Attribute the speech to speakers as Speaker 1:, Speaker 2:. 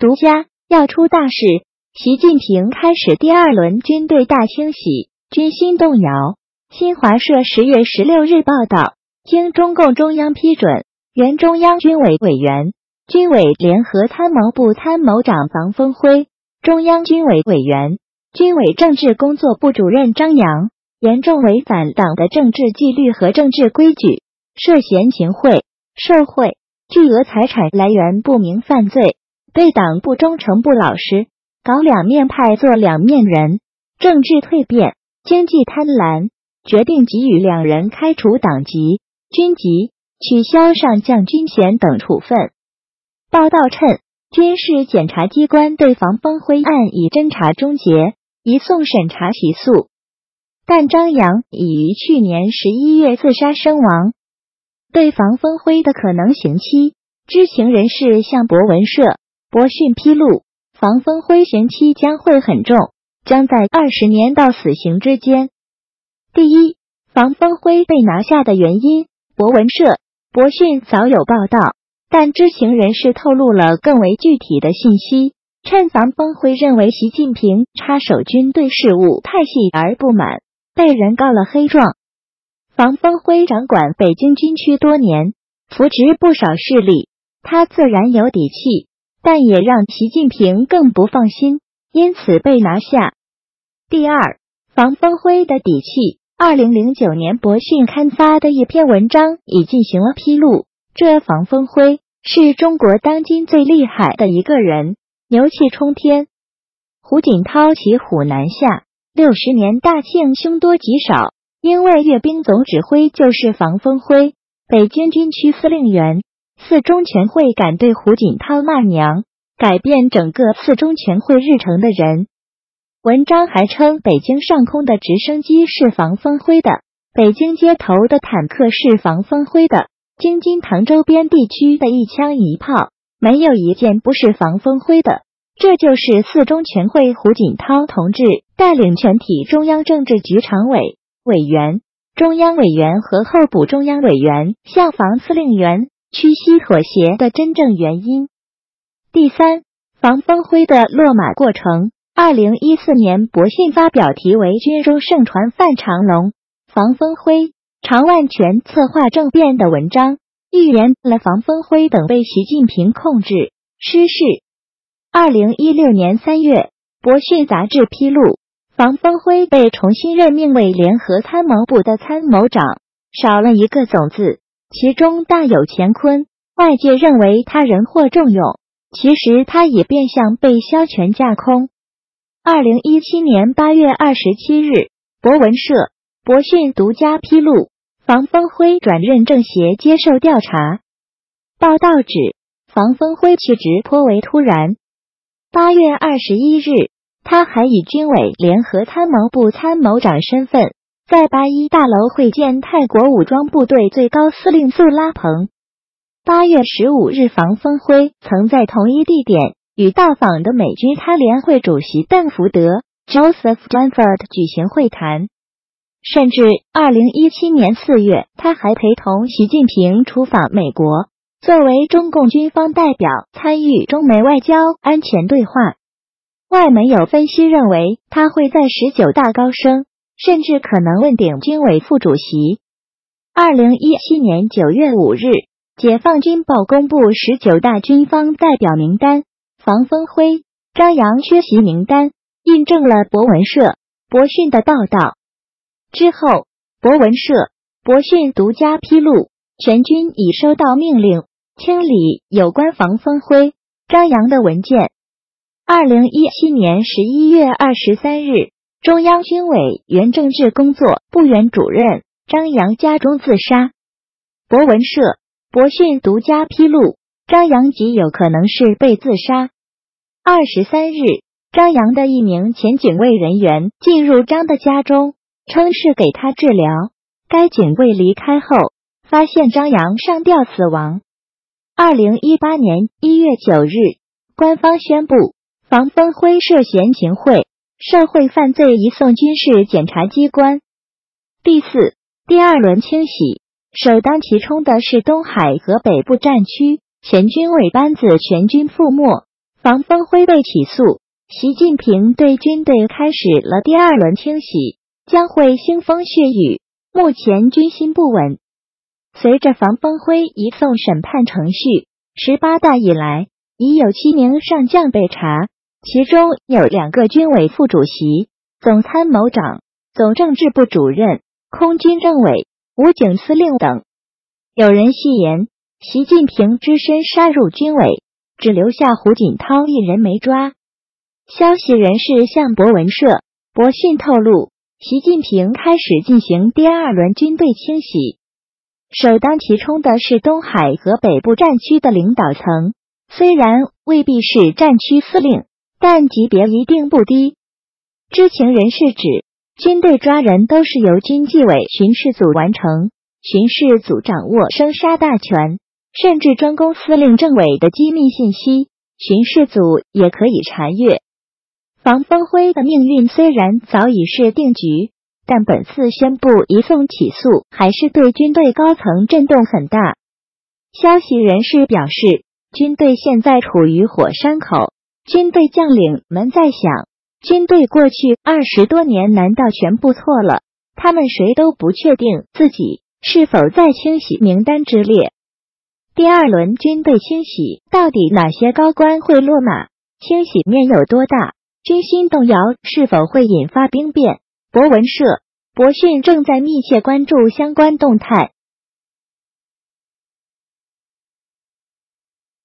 Speaker 1: 独家要出大事，习近平开始第二轮军队大清洗，军心动摇。新华社十月十六日报道，经中共中央批准，原中央军委委员、军委联合参谋部参谋长房峰辉，中央军委委员、军委政治工作部主任张扬，严重违反党的政治纪律和政治规矩，涉嫌行贿、受贿、巨额财产来源不明犯罪。对党不忠诚不老实，搞两面派做两面人，政治蜕变，经济贪婪，决定给予两人开除党籍、军籍，取消上将军衔等处分。报道称，军事检察机关对房峰辉案已侦查终结，移送审查起诉。但张扬已于去年十一月自杀身亡。对房峰辉的可能刑期，知情人士向博文社。博讯披露，房峰辉刑期将会很重，将在二十年到死刑之间。第一，房峰辉被拿下的原因，博文社、博讯早有报道，但知情人士透露了更为具体的信息。趁房峰辉认为习近平插手军队事务太细而不满，被人告了黑状。房峰辉掌管北京军区多年，扶植不少势力，他自然有底气。但也让习近平更不放心，因此被拿下。第二，防风辉的底气。二零零九年，博讯刊发的一篇文章已进行了披露。这房峰辉是中国当今最厉害的一个人，牛气冲天。胡锦涛骑虎难下，六十年大庆凶多吉少，因为阅兵总指挥就是房峰辉，北京军区司令员。四中全会敢对胡锦涛骂娘，改变整个四中全会日程的人。文章还称，北京上空的直升机是防风灰的，北京街头的坦克是防风灰的，京津唐周边地区的一枪一炮，没有一件不是防风灰的。这就是四中全会胡锦涛同志带领全体中央政治局常委、委员、中央委员和候补中央委员向防司令员。屈膝妥协的真正原因。第三，防风辉的落马过程。二零一四年，博信发表题为《军中盛传范长龙、防风辉、常万全策划政变》的文章，预言了防风辉等被习近平控制失势。二零一六年三月，博讯杂志披露，防风辉被重新任命为联合参谋部的参谋长，少了一个总字。其中大有乾坤，外界认为他人获重用，其实他也变相被萧权架空。二零一七年八月二十七日，博文社、博讯独家披露，房峰辉转任政协接受调查。报道指，房峰辉去职颇为突然。八月二十一日，他还以军委联合参谋部参谋长身份。在八一大楼会见泰国武装部队最高司令素拉蓬。八月十五日，房峰辉曾在同一地点与到访的美军参联会主席邓福德 （Joseph Dunford） 举行会谈。甚至二零一七年四月，他还陪同习近平出访美国，作为中共军方代表参与中美外交安全对话。外媒有分析认为，他会在十九大高升。甚至可能问鼎军委副主席。二零一七年九月五日，解放军报公布十九大军方代表名单，房峰辉、张扬缺席名单，印证了博文社、博讯的报道。之后，博文社、博讯独家披露，全军已收到命令清理有关房峰辉、张扬的文件。二零一七年十一月二十三日。中央军委原政治工作部原主任张扬家中自杀。博文社、博讯独家披露，张扬极有可能是被自杀。二十三日，张扬的一名前警卫人员进入张的家中，称是给他治疗。该警卫离开后，发现张扬上吊死亡。二零一八年一月九日，官方宣布房峰辉涉嫌行贿。社会犯罪移送军事检察机关。第四，第二轮清洗首当其冲的是东海和北部战区，前军委班子全军覆没。防风辉被起诉，习近平对军队开始了第二轮清洗，将会腥风血雨。目前军心不稳。随着防风辉移送审判程序，十八大以来已有七名上将被查，其中有两个军委副主席、总参谋长、总政治部主任、空军政委、武警司令等。有人戏言，习近平只身杀入军委。只留下胡锦涛一人没抓。消息人士向博文社、博讯透露，习近平开始进行第二轮军队清洗，首当其冲的是东海和北部战区的领导层，虽然未必是战区司令，但级别一定不低。知情人士指，军队抓人都是由军纪委巡视组完成，巡视组掌握生杀大权。甚至专攻司令政委的机密信息，巡视组也可以查阅。房峰辉的命运虽然早已是定局，但本次宣布移送起诉，还是对军队高层震动很大。消息人士表示，军队现在处于火山口，军队将领们在想：军队过去二十多年难道全部错了？他们谁都不确定自己是否在清洗名单之列。第二轮军队清洗，到底哪些高官会落马？清洗面有多大？军心动摇是否会引发兵变？博文社、博讯正在密切关注相关动态。